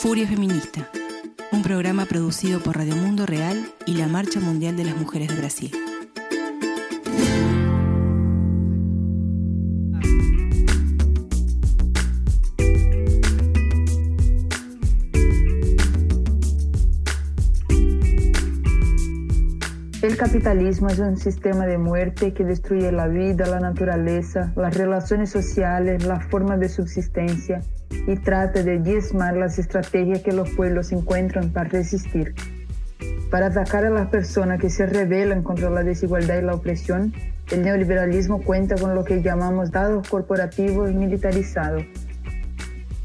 Furia Feminista, un programa producido por Radio Mundo Real y la Marcha Mundial de las Mujeres de Brasil. El capitalismo es un sistema de muerte que destruye la vida, la naturaleza, las relaciones sociales, las formas de subsistencia y trata de diezmar las estrategias que los pueblos encuentran para resistir. Para atacar a las personas que se rebelan contra la desigualdad y la opresión, el neoliberalismo cuenta con lo que llamamos dados corporativos militarizados.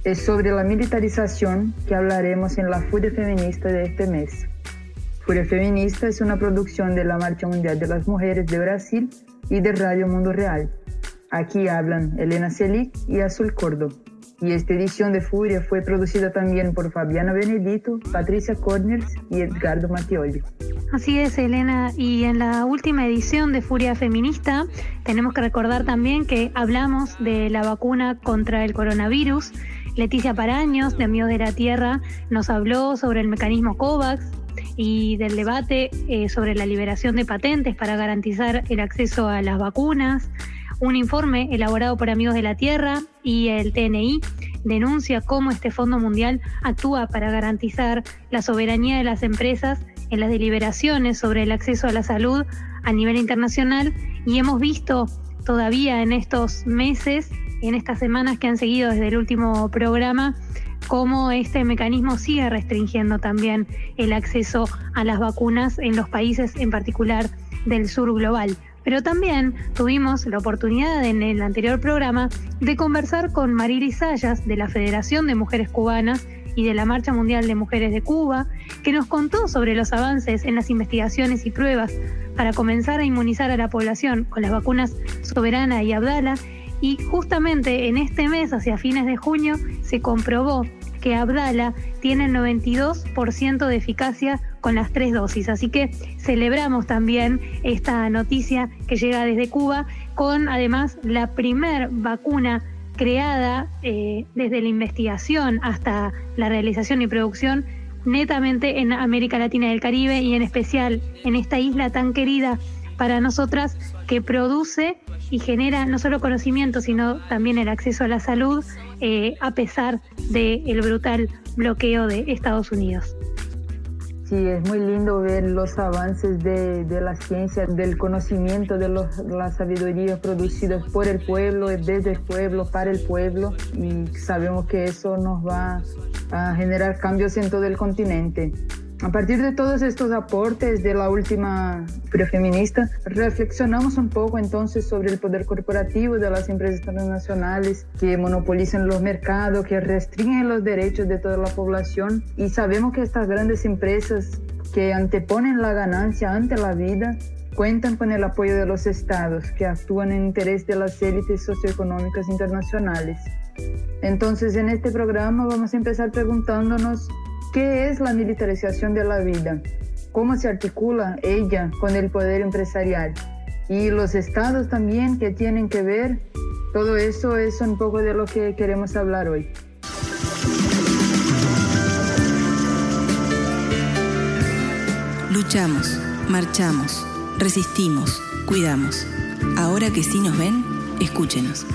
Es sobre la militarización que hablaremos en la Furia Feminista de este mes. Furia Feminista es una producción de la Marcha Mundial de las Mujeres de Brasil y de Radio Mundo Real. Aquí hablan Elena Selic y Azul Cordo. Y esta edición de Furia fue producida también por Fabiana Benedito, Patricia Corners y Edgardo Mattioli. Así es, Elena. Y en la última edición de Furia Feminista tenemos que recordar también que hablamos de la vacuna contra el coronavirus. Leticia Paraños, de Amigos de la Tierra, nos habló sobre el mecanismo COVAX, y del debate eh, sobre la liberación de patentes para garantizar el acceso a las vacunas. Un informe elaborado por Amigos de la Tierra y el TNI denuncia cómo este Fondo Mundial actúa para garantizar la soberanía de las empresas en las deliberaciones sobre el acceso a la salud a nivel internacional y hemos visto todavía en estos meses, en estas semanas que han seguido desde el último programa, cómo este mecanismo sigue restringiendo también el acceso a las vacunas en los países en particular del sur global. Pero también tuvimos la oportunidad en el anterior programa de conversar con Marily Sayas de la Federación de Mujeres Cubanas y de la Marcha Mundial de Mujeres de Cuba, que nos contó sobre los avances en las investigaciones y pruebas para comenzar a inmunizar a la población con las vacunas Soberana y Abdala. Y justamente en este mes, hacia fines de junio, se comprobó que Abdala tiene el 92% de eficacia con las tres dosis. Así que celebramos también esta noticia que llega desde Cuba con además la primer vacuna creada eh, desde la investigación hasta la realización y producción netamente en América Latina y el Caribe y en especial en esta isla tan querida para nosotras que produce y genera no solo conocimiento, sino también el acceso a la salud, eh, a pesar del brutal bloqueo de Estados Unidos. Sí, es muy lindo ver los avances de, la ciencia, del conocimiento, de la sabiduría producidas por el pueblo, desde el pueblo, para el pueblo, y sabemos que eso nos va a generar cambios en todo el continente. A partir de todos estos aportes de la última feminista, reflexionamos un poco entonces sobre el poder corporativo de las empresas transnacionales que monopolizan los mercados, que restringen los derechos de toda la población y sabemos que estas grandes empresas que anteponen la ganancia ante la vida cuentan con el apoyo de los estados que actúan en interés de las élites socioeconómicas internacionales. Entonces en este programa vamos a empezar preguntándonos ¿Qué es la militarización de la vida? ¿Cómo se articula ella con el poder empresarial? Y los estados también que tienen que ver. Todo eso es un poco de lo que queremos hablar hoy. Luchamos, marchamos, resistimos, cuidamos. Ahora que sí nos ven, escúchenos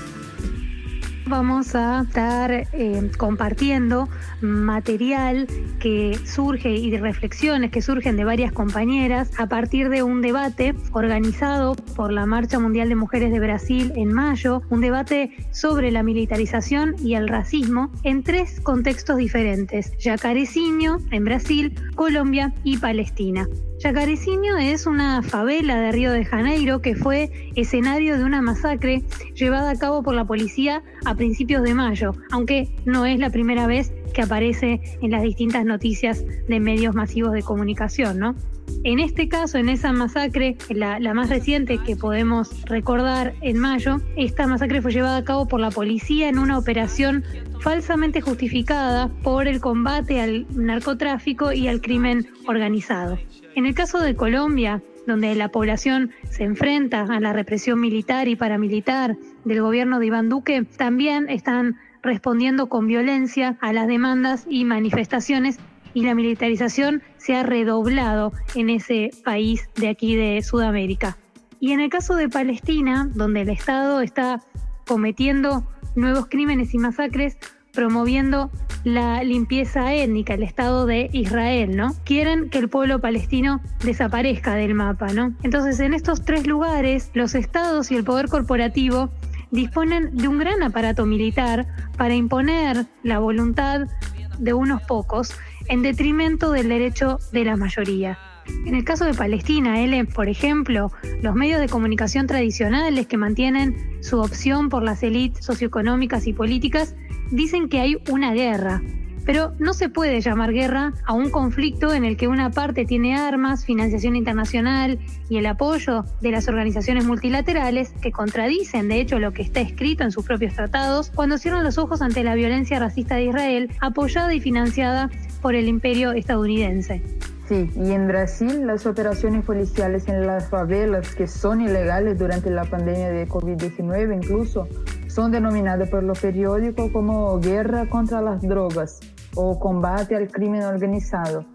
vamos a estar eh, compartiendo material que surge y reflexiones que surgen de varias compañeras a partir de un debate organizado por la Marcha Mundial de Mujeres de Brasil en mayo, un debate sobre la militarización y el racismo en tres contextos diferentes, Yacareciño en Brasil, Colombia y Palestina. Yacareciño es una favela de Río de Janeiro que fue escenario de una masacre llevada a cabo por la policía a principios de mayo, aunque no es la primera vez que aparece en las distintas noticias de medios masivos de comunicación, ¿no? En este caso, en esa masacre, la, más reciente que podemos recordar en mayo, esta masacre fue llevada a cabo por la policía en una operación falsamente justificada por el combate al narcotráfico y al crimen organizado. En el caso de Colombia, donde la población se enfrenta a la represión militar y paramilitar del gobierno de Iván Duque, también están respondiendo con violencia a las demandas y manifestaciones y la militarización se ha redoblado en ese país de aquí de Sudamérica. Y en el caso de Palestina, donde el Estado está cometiendo nuevos crímenes y masacres, promoviendo la limpieza étnica, el Estado de Israel, ¿no? Quieren que el pueblo palestino desaparezca del mapa, ¿no? Entonces, en estos tres lugares, los estados y el poder corporativo disponen de un gran aparato militar para imponer la voluntad de unos pocos en detrimento del derecho de la mayoría. En el caso de Palestina, por ejemplo, los medios de comunicación tradicionales que mantienen su opción por las élites socioeconómicas y políticas dicen que hay una guerra, pero no se puede llamar guerra a un conflicto en el que una parte tiene armas, financiación internacional y el apoyo de las organizaciones multilaterales que contradicen de hecho lo que está escrito en sus propios tratados cuando cierran los ojos ante la violencia racista de Israel apoyada y financiada por el imperio estadounidense. Sí, y en Brasil las operaciones policiales en las favelas que son ilegales durante la pandemia de COVID-19 incluso son denominadas por los periódicos como guerra contra las drogas o combate al crimen organizado,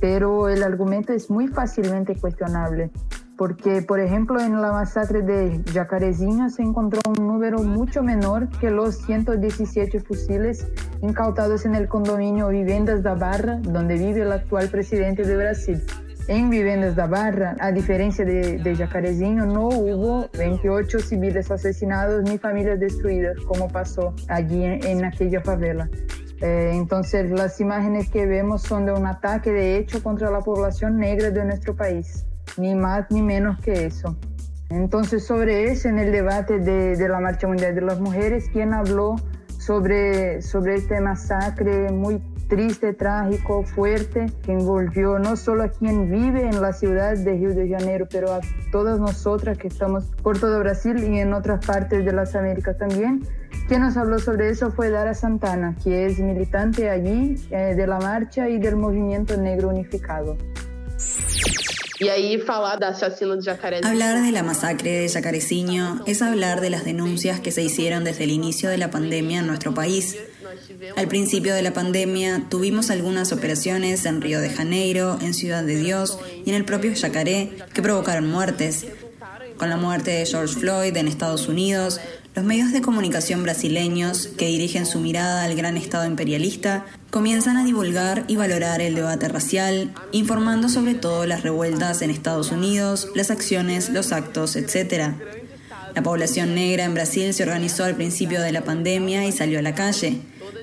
pero el argumento es muy fácilmente cuestionable, porque por ejemplo en la masacre de Jacarezinho se encontró un número mucho menor que los 117 fusiles incautados en el condominio Vivendas da Barra, donde vive el actual presidente de Brasil. En Vivendas da Barra, a diferencia de, de Jacarezinho, no hubo 28 civiles asesinados ni familias destruidas, como pasó allí en, en aquella favela. Eh, entonces, las imágenes que vemos son de un ataque de hecho contra la población negra de nuestro país, ni más ni menos que eso. Entonces, sobre eso, en el debate de, la Marcha Mundial de las Mujeres, quien habló sobre, sobre este masacre muy triste, trágico, fuerte, que envolvió no solo a quien vive en la ciudad de Río de Janeiro, pero a todas nosotras que estamos por todo Brasil y en otras partes de las Américas también. Quien nos habló sobre eso fue Dara Santana, que es militante allí eh, de la marcha y del movimiento negro unificado. Y ahí de de. Hablar de la masacre de Jacarezinho es hablar de las denuncias que se hicieron desde el inicio de la pandemia en nuestro país. Al principio de la pandemia tuvimos algunas operaciones en Río de Janeiro, en Ciudad de Dios y en el propio Yacaré que provocaron muertes. Con la muerte de George Floyd en Estados Unidos, los medios de comunicación brasileños, que dirigen su mirada al gran Estado imperialista, comienzan a divulgar y valorar el debate racial, informando sobre todo las revueltas en Estados Unidos, las acciones, los actos, etc. La población negra en Brasil se organizó al principio de la pandemia y salió a la calle.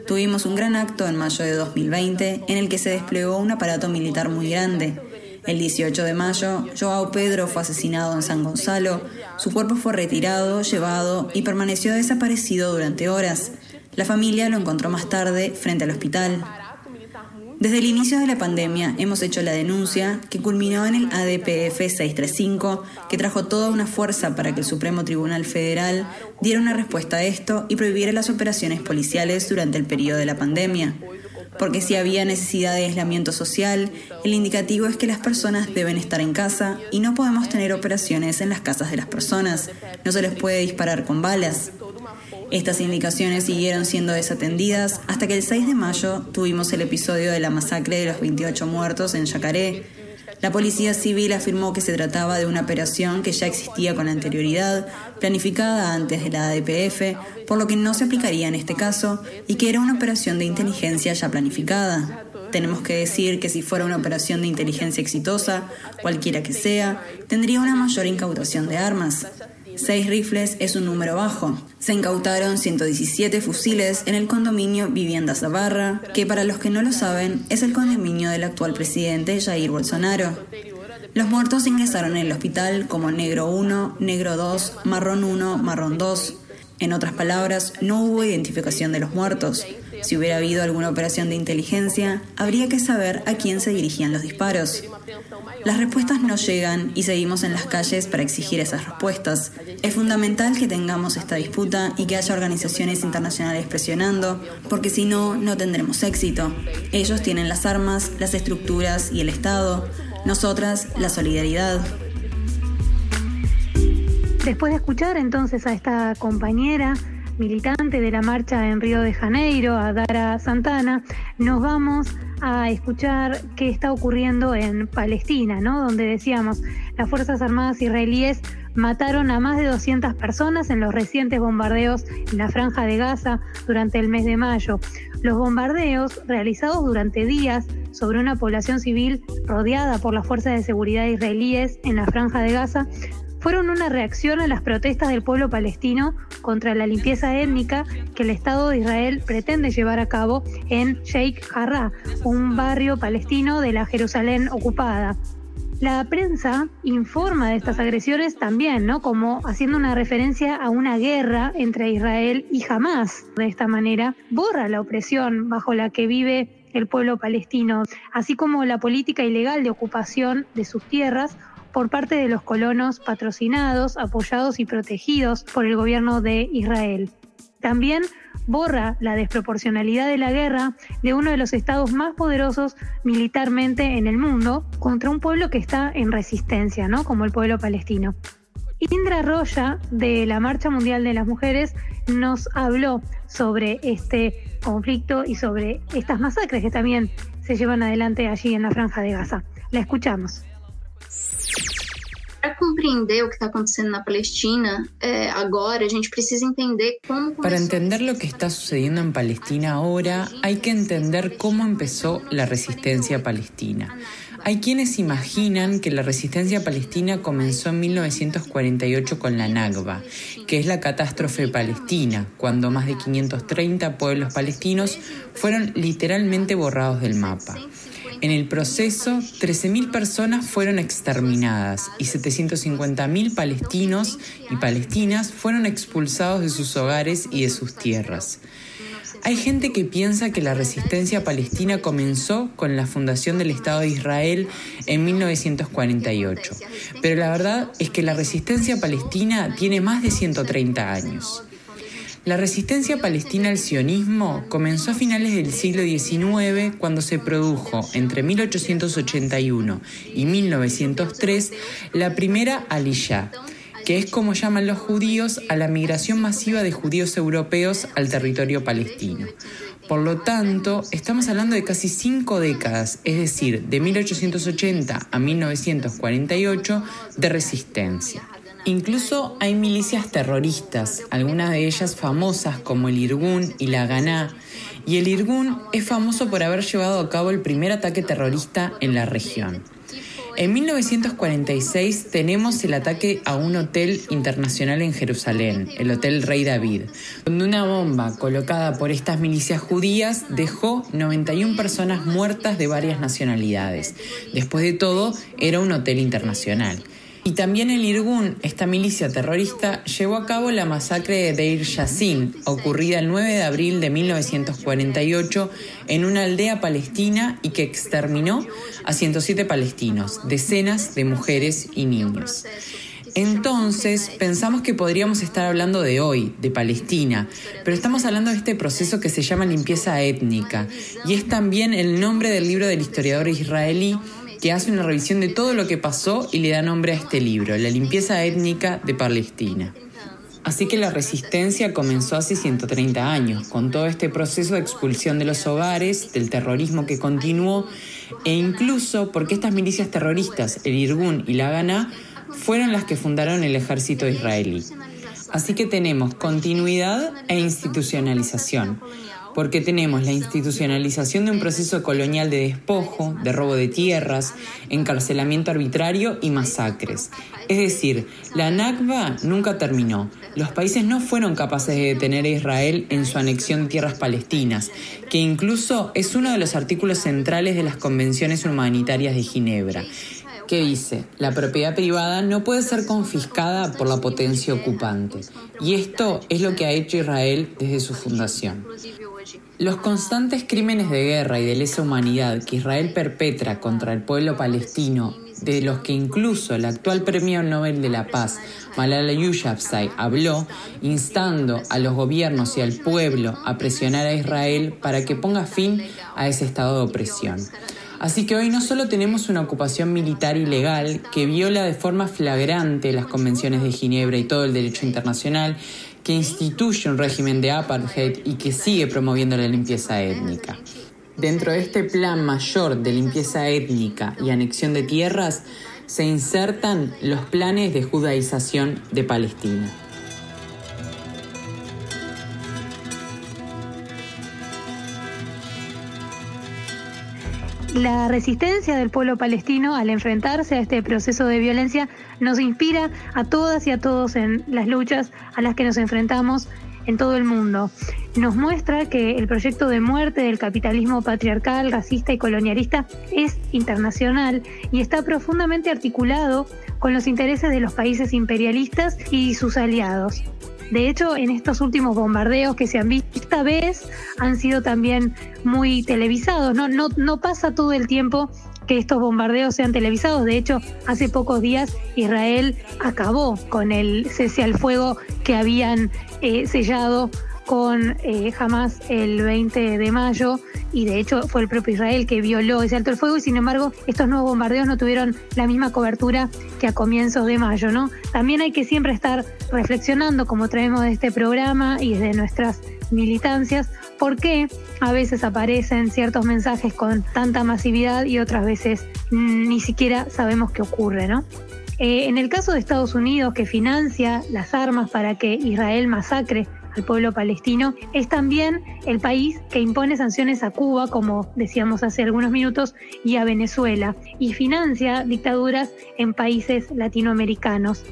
Tuvimos un gran acto en mayo de 2020 en el que se desplegó un aparato militar muy grande. El 18 de mayo, Joao Pedro fue asesinado en San Gonzalo, su cuerpo fue retirado, llevado y permaneció desaparecido durante horas. La familia lo encontró más tarde frente al hospital. Desde el inicio de la pandemia hemos hecho la denuncia que culminó en el ADPF 635, que trajo toda una fuerza para que el Supremo Tribunal Federal diera una respuesta a esto y prohibiera las operaciones policiales durante el periodo de la pandemia porque si había necesidad de aislamiento social, el indicativo es que las personas deben estar en casa y no podemos tener operaciones en las casas de las personas. No se les puede disparar con balas. Estas indicaciones siguieron siendo desatendidas hasta que el 6 de mayo tuvimos el episodio de la masacre de los 28 muertos en Yacaré, la Policía Civil afirmó que se trataba de una operación que ya existía con anterioridad, planificada antes de la ADPF, por lo que no se aplicaría en este caso, y que era una operación de inteligencia ya planificada. Tenemos que decir que si fuera una operación de inteligencia exitosa, cualquiera que sea, tendría una mayor incautación de armas. Seis rifles es un número bajo. Se incautaron 117 fusiles en el condominio Vivienda Zabarra, que para los que no lo saben es el condominio del actual presidente Jair Bolsonaro. Los muertos ingresaron en el hospital como Negro 1, Negro 2, Marrón 1, Marrón 2. En otras palabras, no hubo identificación de los muertos. Si hubiera habido alguna operación de inteligencia, habría que saber a quién se dirigían los disparos. Las respuestas no llegan y seguimos en las calles para exigir esas respuestas. Es fundamental que tengamos esta disputa y que haya organizaciones internacionales presionando, porque si no, no tendremos éxito. Ellos tienen las armas, las estructuras y el Estado, nosotras la solidaridad. Después de escuchar entonces a esta compañera militante, de la marcha en Río de Janeiro, a Dara Santana, nos vamos a escuchar qué está ocurriendo en Palestina, ¿no? Donde decíamos, las Fuerzas Armadas israelíes mataron a más de 200 personas en los recientes bombardeos en la franja de Gaza durante el mes de mayo. Los bombardeos, realizados durante días sobre una población civil rodeada por las fuerzas de seguridad israelíes en la franja de Gaza, fueron una reacción a las protestas del pueblo palestino contra la limpieza étnica que el Estado de Israel pretende llevar a cabo en Sheikh Jarrah, un barrio palestino de la Jerusalén ocupada. La prensa informa de estas agresiones también, ¿no? Como haciendo una referencia a una guerra entre Israel y Hamas. De esta manera, borra la opresión bajo la que vive el pueblo palestino, así como la política ilegal de ocupación de sus tierras por parte de los colonos patrocinados, apoyados y protegidos por el gobierno de Israel. También borra la desproporcionalidad de la guerra de uno de los estados más poderosos militarmente en el mundo contra un pueblo que está en resistencia, ¿no? como el pueblo palestino. Indra Roya, de la Marcha Mundial de las Mujeres, nos habló sobre este conflicto y sobre estas masacres que también se llevan adelante allí en la Franja de Gaza. La escuchamos. Para compreender o que está acontecendo na Palestina eh, agora, a gente precisa entender cómo. Para entender lo que está sucediendo en Palestina ahora, hay que entender cómo empezó la resistencia palestina. Hay quienes imaginan que la resistencia palestina comenzó en 1948 con la Nakba, que es la catástrofe palestina, cuando más de 530 pueblos palestinos fueron literalmente borrados del mapa. En el proceso, 13.000 personas fueron exterminadas y 750.000 palestinos y palestinas fueron expulsados de sus hogares y de sus tierras. Hay gente que piensa que la resistencia palestina comenzó con la fundación del Estado de Israel en 1948, pero la verdad es que la resistencia palestina tiene más de 130 años. La resistencia palestina al sionismo comenzó a finales del siglo XIX cuando se produjo entre 1881 y 1903 la primera Aliyah, que es como llaman los judíos a la migración masiva de judíos europeos al territorio palestino. Por lo tanto, estamos hablando de casi cinco décadas, es decir, de 1880 a 1948, de resistencia. Incluso hay milicias terroristas, algunas de ellas famosas como el Irgun y la Ganá, y el Irgun es famoso por haber llevado a cabo el primer ataque terrorista en la región. En 1946 tenemos el ataque a un hotel internacional en Jerusalén, el Hotel Rey David, donde una bomba colocada por estas milicias judías dejó 91 personas muertas de varias nacionalidades. Después de todo, era un hotel internacional. Y también el Irgun, esta milicia terrorista, llevó a cabo la masacre de Deir Yassin, ocurrida el 9 de abril de 1948 en una aldea palestina y que exterminó a 107 palestinos, decenas de mujeres y niños. Entonces pensamos que podríamos estar hablando de hoy, de Palestina, pero estamos hablando de este proceso que se llama limpieza étnica y es también el nombre del libro del historiador israelí que hace una revisión de todo lo que pasó y le da nombre a este libro, La limpieza étnica de Palestina. Así que la resistencia comenzó hace 130 años, con todo este proceso de expulsión de los hogares, del terrorismo que continuó, e incluso porque estas milicias terroristas, el Irgun y la Ghana, fueron las que fundaron el ejército israelí. Así que tenemos continuidad e institucionalización porque tenemos la institucionalización de un proceso colonial de despojo, de robo de tierras, encarcelamiento arbitrario y masacres. Es decir, la Nakba nunca terminó. Los países no fueron capaces de detener a Israel en su anexión de tierras palestinas, que incluso es uno de los artículos centrales de las convenciones humanitarias de Ginebra que dice, la propiedad privada no puede ser confiscada por la potencia ocupante. Y esto es lo que ha hecho Israel desde su fundación. Los constantes crímenes de guerra y de lesa humanidad que Israel perpetra contra el pueblo palestino, de los que incluso el actual Premio Nobel de la Paz, Malala Yousafzai, habló, instando a los gobiernos y al pueblo a presionar a Israel para que ponga fin a ese estado de opresión. Así que hoy no solo tenemos una ocupación militar ilegal que viola de forma flagrante las convenciones de Ginebra y todo el derecho internacional, que instituye un régimen de apartheid y que sigue promoviendo la limpieza étnica. Dentro de este plan mayor de limpieza étnica y anexión de tierras, se insertan los planes de judaización de Palestina. La resistencia del pueblo palestino al enfrentarse a este proceso de violencia nos inspira a todas y a todos en las luchas a las que nos enfrentamos en todo el mundo. Nos muestra que el proyecto de muerte del capitalismo patriarcal, racista y colonialista es internacional y está profundamente articulado con los intereses de los países imperialistas y sus aliados. De hecho, en estos últimos bombardeos que se han visto esta vez han sido también muy televisados. No, no, no pasa todo el tiempo que estos bombardeos sean televisados. De hecho, hace pocos días Israel acabó con el cese al fuego que habían eh, sellado con eh, el 20 de mayo y de hecho fue el propio Israel que violó ese alto el fuego y sin embargo estos nuevos bombardeos no tuvieron la misma cobertura que a comienzos de mayo, ¿no? También hay que siempre estar reflexionando como traemos de este programa y desde nuestras militancias por qué a veces aparecen ciertos mensajes con tanta masividad y otras veces ni siquiera sabemos qué ocurre, ¿no? Eh, en el caso de Estados Unidos, que financia las armas para que Israel masacre al pueblo palestino, es también el país que impone sanciones a Cuba, como decíamos hace algunos minutos, y a Venezuela, y financia dictaduras en países latinoamericanos.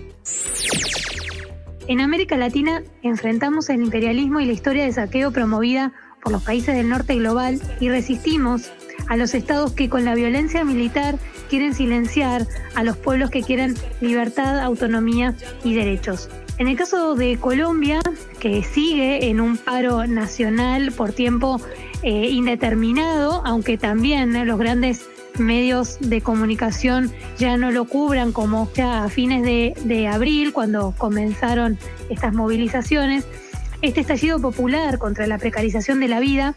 En América Latina enfrentamos el imperialismo y la historia de saqueo promovida por los países del norte global y resistimos a los estados que con la violencia militar quieren silenciar a los pueblos que quieren libertad, autonomía y derechos. En el caso de Colombia, que sigue en un paro nacional por tiempo eh, indeterminado, aunque también los grandes medios de comunicación ya no lo cubran como ya a fines de abril, cuando comenzaron estas movilizaciones, este estallido popular contra la precarización de la vida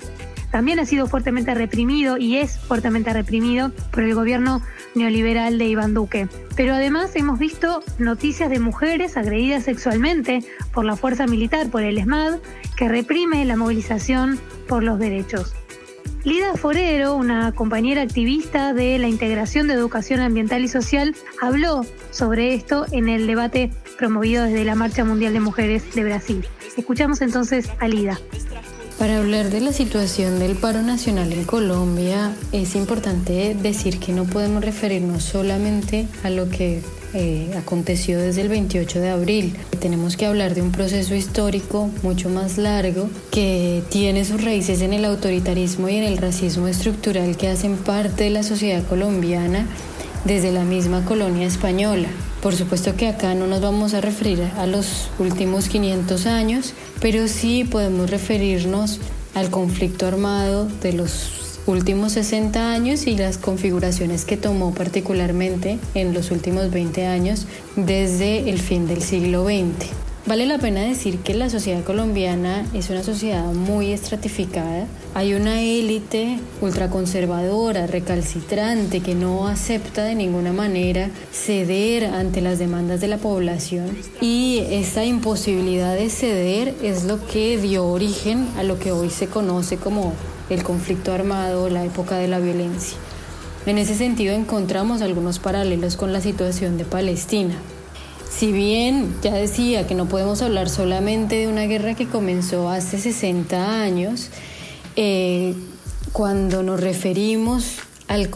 también ha sido fuertemente reprimido y es fuertemente reprimido por el gobierno neoliberal de Iván Duque. Pero además hemos visto noticias de mujeres agredidas sexualmente por la fuerza militar, por el ESMAD, que reprime la movilización por los derechos. Lida Forero, una compañera activista de la integración de educación ambiental y social, habló sobre esto en el debate promovido desde la Marcha Mundial de Mujeres de Brasil. Escuchamos entonces a Lida. Para hablar de la situación del paro nacional en Colombia, es importante decir que no podemos referirnos solamente a lo que eh, aconteció desde el 28 de abril. Tenemos que hablar de un proceso histórico mucho más largo que tiene sus raíces en el autoritarismo y en el racismo estructural que hacen parte de la sociedad colombiana desde la misma colonia española. Por supuesto que acá no nos vamos a referir a los últimos 500 años, pero sí podemos referirnos al conflicto armado de los últimos 60 años y las configuraciones que tomó particularmente en los últimos 20 años desde el fin del siglo XX. Vale la pena decir que la sociedad colombiana es una sociedad muy estratificada. Hay una élite ultraconservadora, recalcitrante, que no acepta de ninguna manera ceder ante las demandas de la población. Y esta imposibilidad de ceder es lo que dio origen a lo que hoy se conoce como el conflicto armado, la época de la violencia. En ese sentido encontramos algunos paralelos con la situación de Palestina. Si bien ya decía que no podemos hablar solamente de una guerra que comenzó hace 60 años, eh, cuando nos referimos al,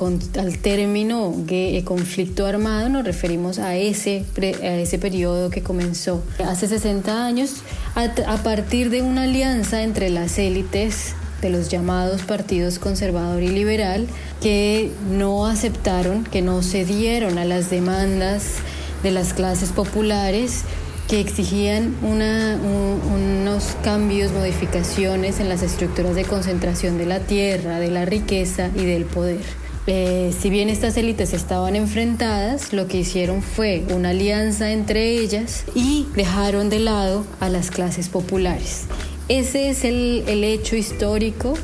término de conflicto armado, nos referimos a ese, a ese periodo que comenzó hace 60 años a, a partir de una alianza entre las élites de los llamados partidos conservador y liberal que no aceptaron, que no cedieron a las demandas de las clases populares que exigían unos cambios, modificaciones en las estructuras de concentración de la tierra, de la riqueza y del poder. Eh, si bien estas élites estaban enfrentadas, lo que hicieron fue una alianza entre ellas y dejaron de lado a las clases populares. Ese es el, hecho histórico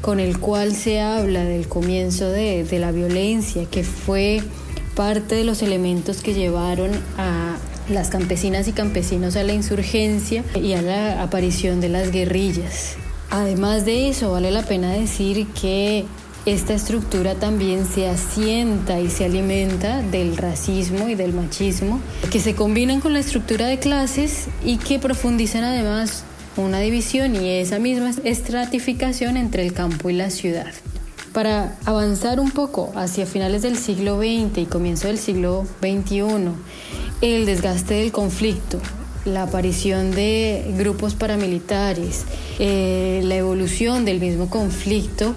con el cual se habla del comienzo de, de la violencia, que fue parte de los elementos que llevaron a las campesinas y campesinos a la insurgencia y a la aparición de las guerrillas. Además de eso, vale la pena decir que esta estructura también se asienta y se alimenta del racismo y del machismo, que se combinan con la estructura de clases y que profundizan además una división y esa misma estratificación entre el campo y la ciudad. Para avanzar un poco hacia finales del siglo XX y comienzo del siglo XXI, el desgaste del conflicto, la aparición de grupos paramilitares, eh, la evolución del mismo conflicto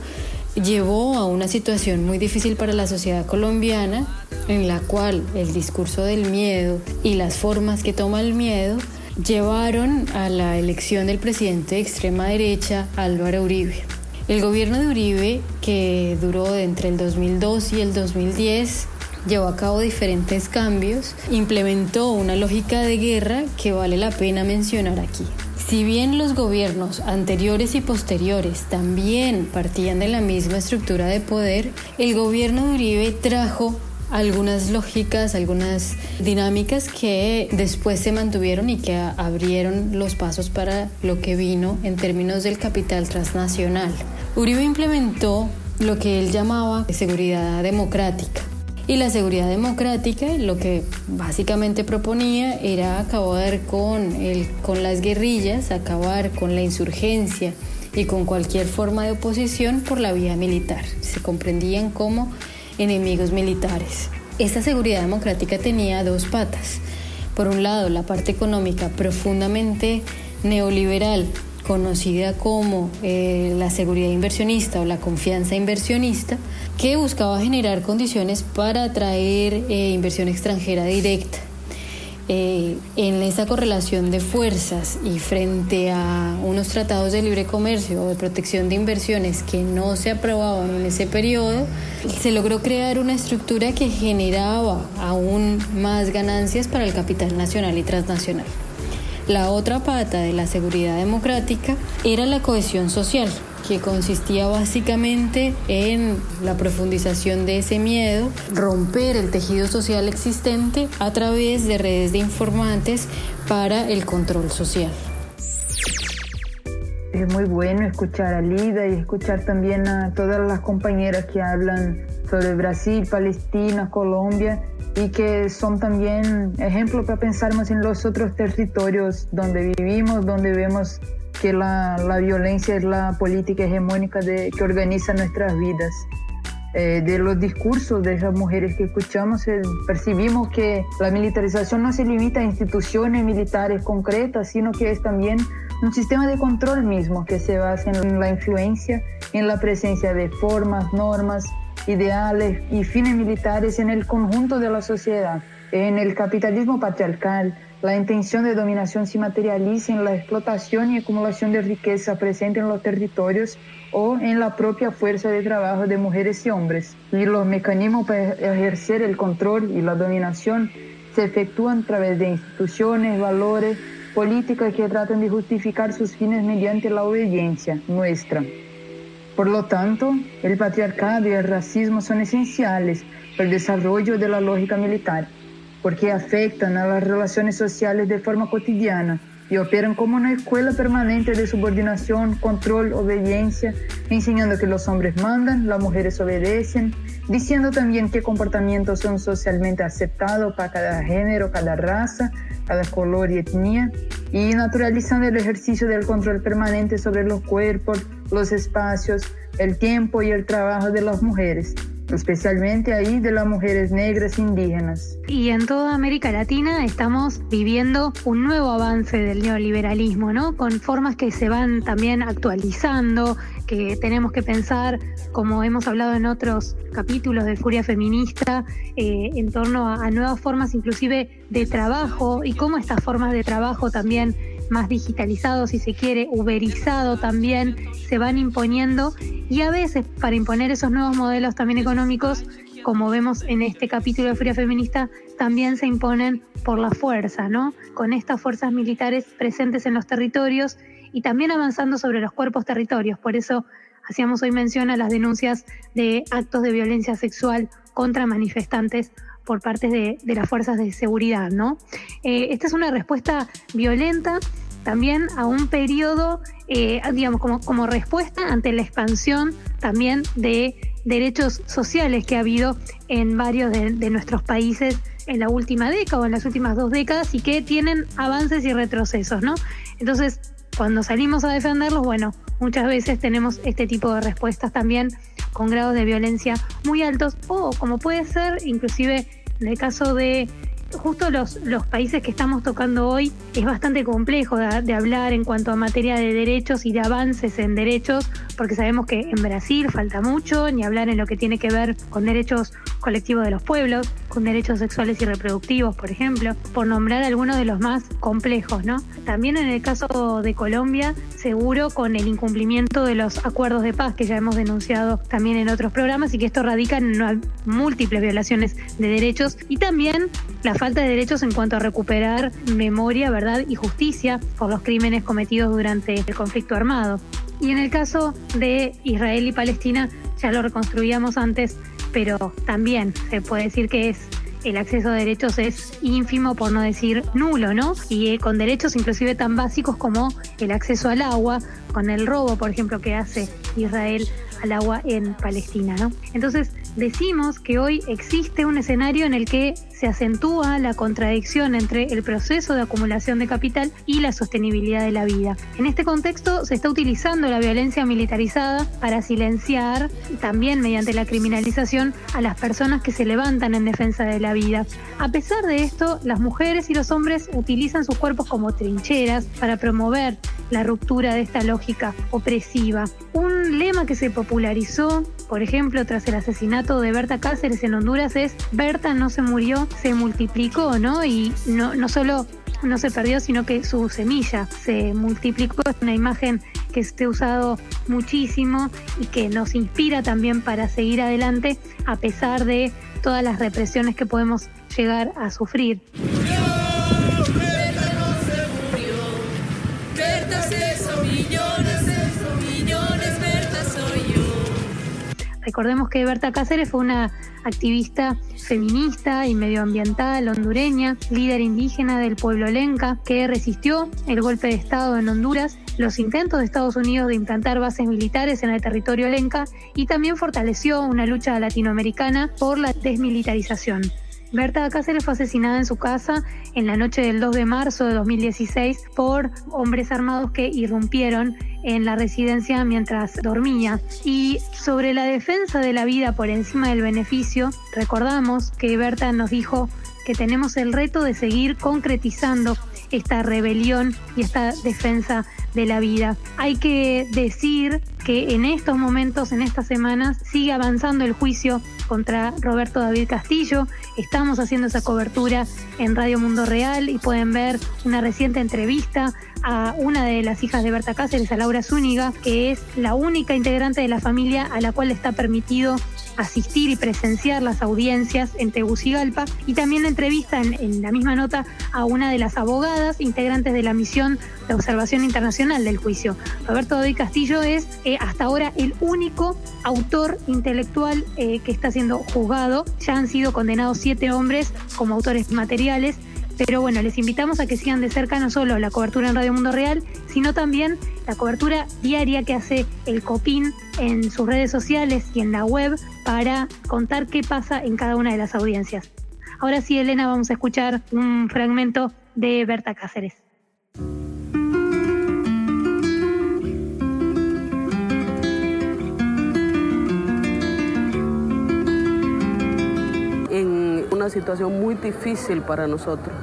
llevó a una situación muy difícil para la sociedad colombiana en la cual el discurso del miedo y las formas que toma el miedo llevaron a la elección del presidente de extrema derecha Álvaro Uribe. El gobierno de Uribe, que duró entre el 2002 y el 2010, llevó a cabo diferentes cambios, implementó una lógica de guerra que vale la pena mencionar aquí. Si bien los gobiernos anteriores y posteriores también partían de la misma estructura de poder, el gobierno de Uribe trajo algunas lógicas, algunas dinámicas que después se mantuvieron y que abrieron los pasos para lo que vino en términos del capital transnacional. Uribe implementó lo que él llamaba seguridad democrática y la seguridad democrática lo que básicamente proponía era acabar con, el, con las guerrillas, acabar con la insurgencia y con cualquier forma de oposición por la vía militar. Se comprendían como enemigos militares. Esta seguridad democrática tenía dos patas. Por un lado, la parte económica profundamente neoliberal conocida como eh, la seguridad inversionista o la confianza inversionista, que buscaba generar condiciones para atraer eh, inversión extranjera directa. Eh, en esa correlación de fuerzas y frente a unos tratados de libre comercio o de protección de inversiones que no se aprobaban en ese periodo, se logró crear una estructura que generaba aún más ganancias para el capital nacional y transnacional. La otra pata de la seguridad democrática era la cohesión social, que consistía básicamente en la profundización de ese miedo, romper el tejido social existente a través de redes de informantes para el control social. Es muy bueno escuchar a Lida y escuchar también a todas las compañeras que hablan sobre Brasil, Palestina, Colombia y que son también ejemplos para pensarmos en los otros territorios donde vivimos, donde vemos que la, la violencia es la política hegemónica de, que organiza nuestras vidas. Eh, de los discursos de esas mujeres que escuchamos, eh, percibimos que la militarización no se limita a instituciones militares concretas, sino que es también un sistema de control mismo que se basa en la influencia, en la presencia de formas, normas, ideales y fines militares en el conjunto de la sociedad. En el capitalismo patriarcal, la intención de dominación se materializa en la explotación y acumulación de riqueza presente en los territorios o en la propia fuerza de trabajo de mujeres y hombres. Y los mecanismos para ejercer el control y la dominación se efectúan a través de instituciones, valores, políticas que tratan de justificar sus fines mediante la obediencia nuestra. Por lo tanto, el patriarcado y el racismo son esenciales para el desarrollo de la lógica militar, porque afectan a las relaciones sociales de forma cotidiana y operan como una escuela permanente de subordinación, control, obediencia, enseñando que los hombres mandan, las mujeres obedecen, diciendo también qué comportamientos son socialmente aceptados para cada género, cada raza, cada color y etnia, y naturalizando el ejercicio del control permanente sobre los cuerpos, los espacios, el tiempo y el trabajo de las mujeres, especialmente ahí de las mujeres negras indígenas. Y en toda América Latina estamos viviendo un nuevo avance del neoliberalismo, ¿no? Con formas que se van también actualizando, que tenemos que pensar, como hemos hablado en otros capítulos de Furia Feminista, eh, en torno a, a nuevas formas inclusive de trabajo y cómo estas formas de trabajo también más digitalizado, si se quiere, uberizado también, se van imponiendo y a veces para imponer esos nuevos modelos también económicos, como vemos en este capítulo de Furia Feminista, también se imponen por la fuerza, ¿no? Con estas fuerzas militares presentes en los territorios y también avanzando sobre los cuerpos territorios. Por eso hacíamos hoy mención a las denuncias de actos de violencia sexual contra manifestantes por parte de, las fuerzas de seguridad, ¿no? Eh, esta es una respuesta violenta también a un periodo, eh, digamos, como, como respuesta ante la expansión también de derechos sociales que ha habido en varios de, de, nuestros países en la última década o en las últimas dos décadas y que tienen avances y retrocesos, ¿no? Entonces, cuando salimos a defenderlos, bueno, muchas veces tenemos este tipo de respuestas también con grados de violencia muy altos o como puede ser inclusive en el caso de justo los, los países que estamos tocando hoy es bastante complejo de, hablar en cuanto a materia de derechos y de avances en derechos, porque sabemos que en Brasil falta mucho, ni hablar en lo que tiene que ver con derechos colectivos de los pueblos, con derechos sexuales y reproductivos, por ejemplo, por nombrar algunos de los más complejos, ¿no? También en el caso de Colombia, seguro con el incumplimiento de los acuerdos de paz que ya hemos denunciado también en otros programas y que esto radica en múltiples violaciones de derechos y también la falta de derechos en cuanto a recuperar memoria, verdad y justicia por los crímenes cometidos durante el conflicto armado. Y en el caso de Israel y Palestina, ya lo reconstruíamos antes, pero también se puede decir que es el acceso a derechos es ínfimo, por no decir nulo, ¿no? Y eh, con derechos inclusive tan básicos como el acceso al agua, con el robo, por ejemplo, que hace Israel al agua en Palestina, ¿no? Entonces, decimos que hoy existe un escenario en el que se acentúa la contradicción entre el proceso de acumulación de capital y la sostenibilidad de la vida. En este contexto se está utilizando la violencia militarizada para silenciar, también mediante la criminalización, a las personas que se levantan en defensa de la vida. A pesar de esto, las mujeres y los hombres utilizan sus cuerpos como trincheras para promover la ruptura de esta lógica opresiva. Un lema que se popularizó, por ejemplo, tras el asesinato de Berta Cáceres en Honduras es Berta no se murió, se multiplicó, ¿no? Y no, no solo no se perdió, sino que su semilla se multiplicó. Es una imagen que esté usado muchísimo y que nos inspira también para seguir adelante a pesar de todas las represiones que podemos llegar a sufrir. Recordemos que Berta Cáceres fue una activista feminista y medioambiental hondureña, líder indígena del pueblo lenca, que resistió el golpe de Estado en Honduras, los intentos de Estados Unidos de implantar bases militares en el territorio lenca y también fortaleció una lucha latinoamericana por la desmilitarización. Berta Cáceres fue asesinada en su casa en la noche del 2 de marzo de 2016 por hombres armados que irrumpieron en la residencia mientras dormía. Y sobre la defensa de la vida por encima del beneficio, recordamos que Berta nos dijo que tenemos el reto de seguir concretizando esta rebelión y esta defensa de la vida. Hay que decir que en estos momentos, en estas semanas, sigue avanzando el juicio contra Roberto David Castillo. Estamos haciendo esa cobertura en Radio Mundo Real y pueden ver una reciente entrevista a una de las hijas de Berta Cáceres, a Laura Zúñiga, que es la única integrante de la familia a la cual está permitido asistir y presenciar las audiencias en Tegucigalpa y también la entrevista en, la misma nota a una de las abogadas integrantes de la misión de observación internacional del juicio. Roberto David Castillo es eh, hasta ahora el único autor intelectual eh, que está siendo juzgado. Ya han sido condenados siete hombres como autores materiales pero bueno, les invitamos a que sigan de cerca no solo la cobertura en Radio Mundo Real, sino también la cobertura diaria que hace el COPIN en sus redes sociales y en la web para contar qué pasa en cada una de las audiencias. Ahora sí, Elena, vamos a escuchar un fragmento de Berta Cáceres. Una situación muy difícil para nosotros.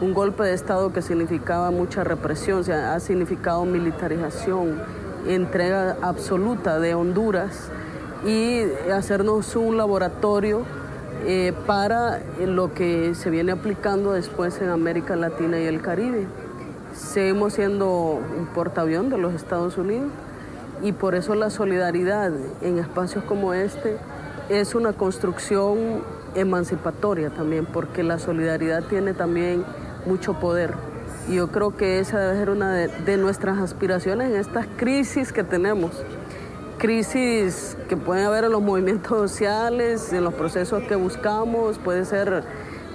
Un golpe de Estado que significaba mucha represión, o ha significado militarización, entrega absoluta de Honduras y hacernos un laboratorio eh, para lo que se viene aplicando después en América Latina y el Caribe. Seguimos siendo un portaavión de los Estados Unidos y por eso la solidaridad en espacios como este es una construcción emancipatoria también, porque la solidaridad tiene también mucho poder. Y yo creo que esa debe ser una de, nuestras aspiraciones en estas crisis que tenemos. crisis que puede haber en los movimientos sociales, en los procesos que buscamos, puede ser,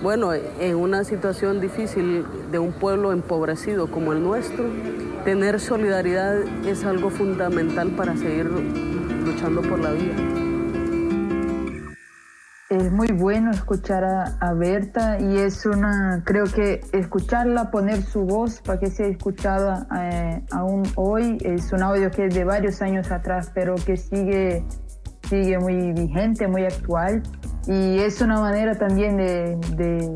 bueno, en una situación difícil de un pueblo empobrecido como el nuestro, tener solidaridad es algo fundamental para seguir luchando por la vida. Es muy bueno escuchar a, Berta y es una, creo que escucharla, poner su voz para que sea escuchada eh, aún hoy, es un audio que es de varios años atrás, pero que sigue, sigue muy vigente, muy actual. Y es una manera también de, de,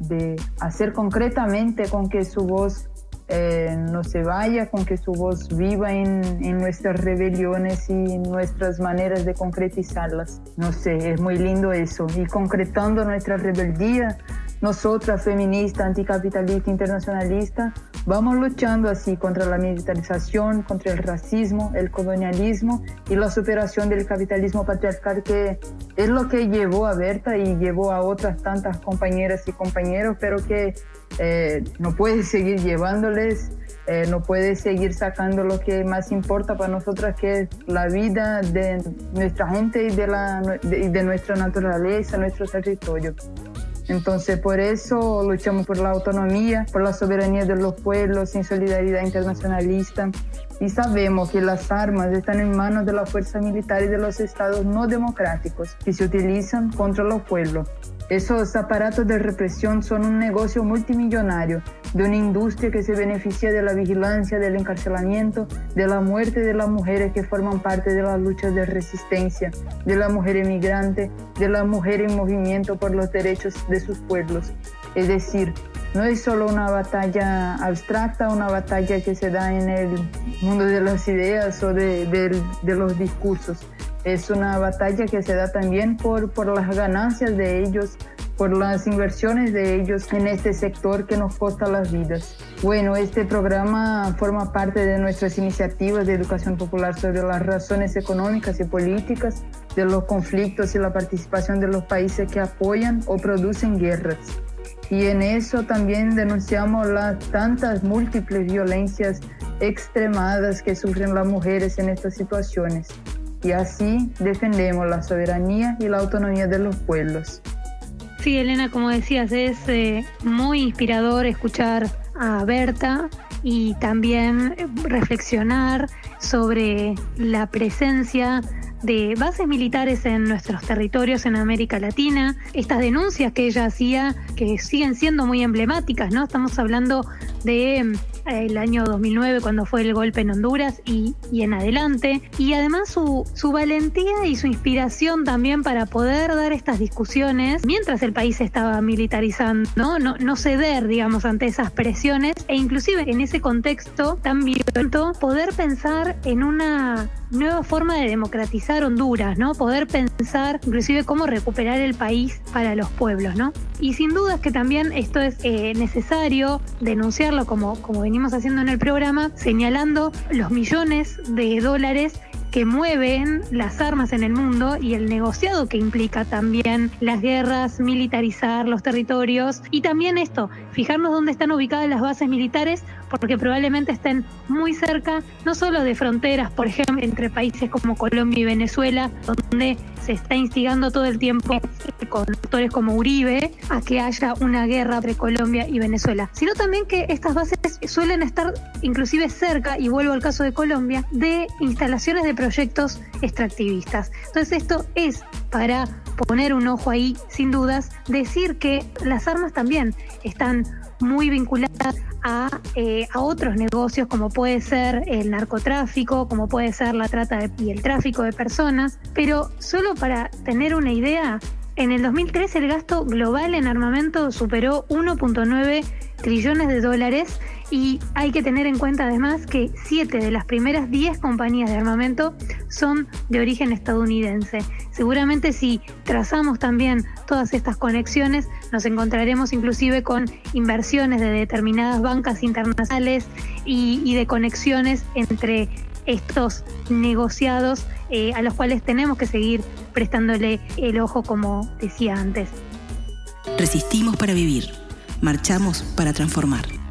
de hacer concretamente con que su voz eh, no se vaya, con que su voz viva en, en, nuestras rebeliones y nuestras maneras de concretizarlas. No sé, es muy lindo eso. Y concretando nuestra rebeldía, nosotras, feministas, anticapitalista, internacionalista, vamos luchando así contra la militarización, contra el racismo, el colonialismo y la superación del capitalismo patriarcal que es lo que llevó a Berta y llevó a otras tantas compañeras y compañeros, pero que eh, no puede seguir llevándoles, eh, no puede seguir sacando lo que más importa para nosotras, que es la vida de nuestra gente y de, la, de nuestra naturaleza, nuestro territorio. Entonces, por eso luchamos por la autonomía, por la soberanía de los pueblos, en solidaridad internacionalista. Y sabemos que las armas están en manos de la fuerza militar y de los estados no democráticos que se utilizan contra los pueblos. Esos aparatos de represión son un negocio multimillonario de una industria que se beneficia de la vigilancia, del encarcelamiento, de la muerte de las mujeres que forman parte de las luchas de resistencia, de la mujer emigrante, de la mujer en movimiento por los derechos de sus pueblos. Es decir, no es solo una batalla abstracta, una batalla que se da en el mundo de las ideas o de, de los discursos, es una batalla que se da también por, por las ganancias de ellos, por las inversiones de ellos en este sector que nos costa las vidas. Bueno, este programa forma parte de nuestras iniciativas de educación popular sobre las razones económicas y políticas de los conflictos y la participación de los países que apoyan o producen guerras. Y en eso también denunciamos las tantas múltiples violencias extremadas que sufren las mujeres en estas situaciones y así defendemos la soberanía y la autonomía de los pueblos. Sí, Elena, como decías, es eh, muy inspirador escuchar a Berta y también reflexionar sobre la presencia de bases militares en nuestros territorios en América Latina, estas denuncias que ella hacía que siguen siendo muy emblemáticas, ¿no? Estamos hablando de el año 2009 cuando fue el golpe en Honduras y, en adelante. Y además su, su valentía y su inspiración también para poder dar estas discusiones mientras el país estaba militarizando, ¿no? No, no ceder, digamos, ante esas presiones e inclusive en ese contexto tan violento poder pensar en una nueva forma de democratizar Honduras, ¿no? Poder pensar inclusive cómo recuperar el país para los pueblos, ¿no? Y sin dudas que también esto es eh, necesario denunciarlo como, como venimos haciendo en el programa, señalando los millones de dólares que mueven las armas en el mundo y el negociado que implica también las guerras, militarizar los territorios. Y también esto, fijarnos dónde están ubicadas las bases militares porque probablemente estén muy cerca, no solo de fronteras, por ejemplo, entre países como Colombia y Venezuela, donde se está instigando todo el tiempo con actores como Uribe a que haya una guerra entre Colombia y Venezuela, sino también que estas bases suelen estar inclusive cerca, y vuelvo al caso de Colombia, de instalaciones de proyectos extractivistas. Entonces esto es para poner un ojo ahí, sin dudas, decir que las armas también están muy vinculadas a, eh, a, otros negocios como puede ser el narcotráfico, como puede ser la trata de, y el tráfico de personas, pero solo para tener una idea, en el 2013 el gasto global en armamento superó 1.9 trillones de dólares y hay que tener en cuenta además que siete de las primeras 10 compañías de armamento son de origen estadounidense. Seguramente si trazamos también todas estas conexiones, nos encontraremos inclusive con inversiones de determinadas bancas internacionales y, de conexiones entre estos negociados eh, a los cuales tenemos que seguir prestándole el ojo como decía antes. Resistimos para vivir, marchamos para transformar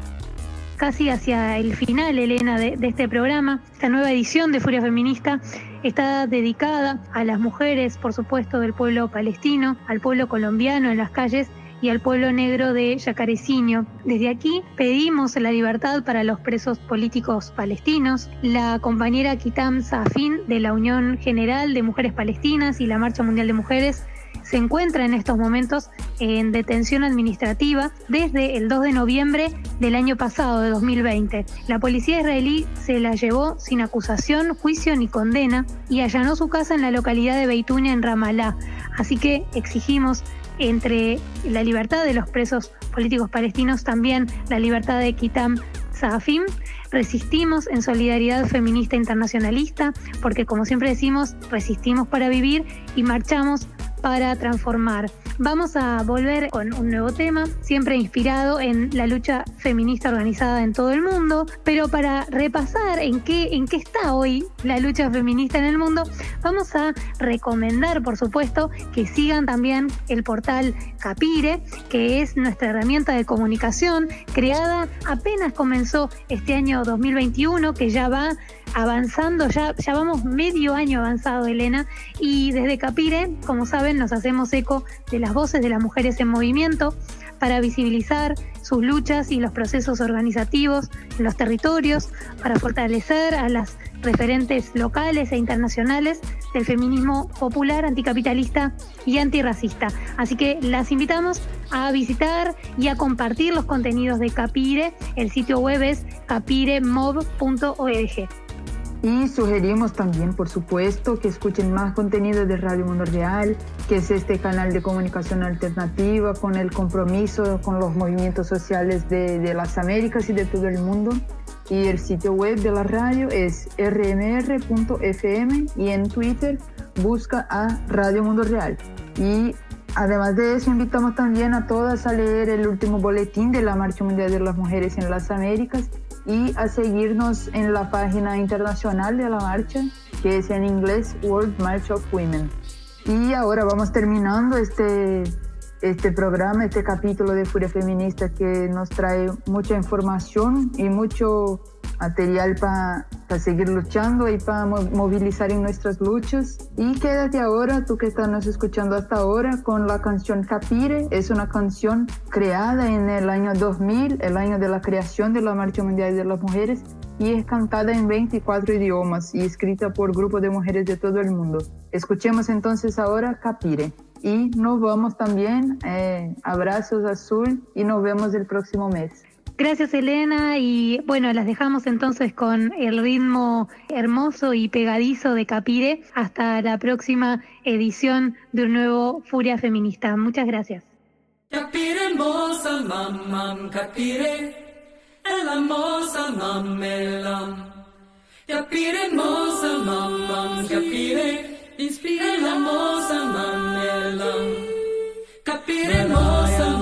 casi hacia el final, Elena, de, este programa, esta nueva edición de Furia Feminista. está dedicada a las mujeres, por supuesto, del pueblo palestino, al pueblo colombiano en las calles y al pueblo negro de Yacareciño. Desde aquí pedimos la libertad para los presos políticos palestinos. La compañera Kitam Safin de la Unión General de Mujeres Palestinas y la Marcha Mundial de Mujeres se encuentra en estos momentos en detención administrativa desde el 2 de noviembre del año pasado, de 2020. La policía israelí se la llevó sin acusación, juicio ni condena y allanó su casa en la localidad de Beitunia, en Ramallah. Así que exigimos entre la libertad de los presos políticos palestinos, también la libertad de Kitam Safim. Resistimos en solidaridad feminista internacionalista, porque como siempre decimos, resistimos para vivir y marchamos para transformar. Vamos a volver con un nuevo tema, siempre inspirado en la lucha feminista organizada en todo el mundo, pero para repasar en qué, en qué está hoy la lucha feminista en el mundo, vamos a recomendar, por supuesto, que sigan también el portal Capire, que es nuestra herramienta de comunicación creada apenas comenzó este año 2021, que ya va avanzando, ya, ya vamos medio año avanzado, Elena, y desde Capire, como saben, nos hacemos eco de las voces de las mujeres en movimiento para visibilizar sus luchas y los procesos organizativos en los territorios, para fortalecer a las referentes locales e internacionales del feminismo popular, anticapitalista y antirracista. Así que las invitamos a visitar y a compartir los contenidos de Capire. El sitio web es capiremob.org. Y sugerimos también, por supuesto, que escuchen más contenido de Radio Mundo Real, que es este canal de comunicación alternativa con el compromiso con los movimientos sociales de, las Américas y de todo el mundo. Y el sitio web de la radio es rmr.fm y en Twitter busca a Radio Mundo Real. Y Además de eso, invitamos también a todas a leer el último boletín de la Marcha Mundial de las Mujeres en las Américas y a seguirnos en la página internacional de la marcha, que es en inglés World March of Women. Y ahora vamos terminando este, este programa, este capítulo de Furia Feminista que nos trae mucha información y mucho material para seguir luchando y para movilizar en nuestras luchas. Y quédate ahora, tú que estás escuchando hasta ahora, con la canción Capire. Es una canción creada en el año 2000, el año de la creación de la Marcha Mundial de las Mujeres, y es cantada en 24 idiomas y escrita por grupos de mujeres de todo el mundo. Escuchemos entonces ahora Capire. Y nos vamos también, eh, abrazos azul, y nos vemos el próximo mes. Gracias Elena y bueno, las dejamos entonces con el ritmo hermoso y pegadizo de Capire hasta la próxima edición de un nuevo Furia Feminista. Muchas gracias. Capire hermosa, mam, mam, capire, el hermosa, mam, melam. Capire hermosa, mam, mam, capire, inspira la moza, mam. Capire hermosa,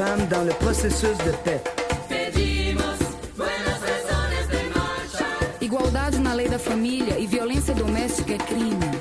femmes dans le processus de paix. Igualdade na lei da família e violência doméstica é crime.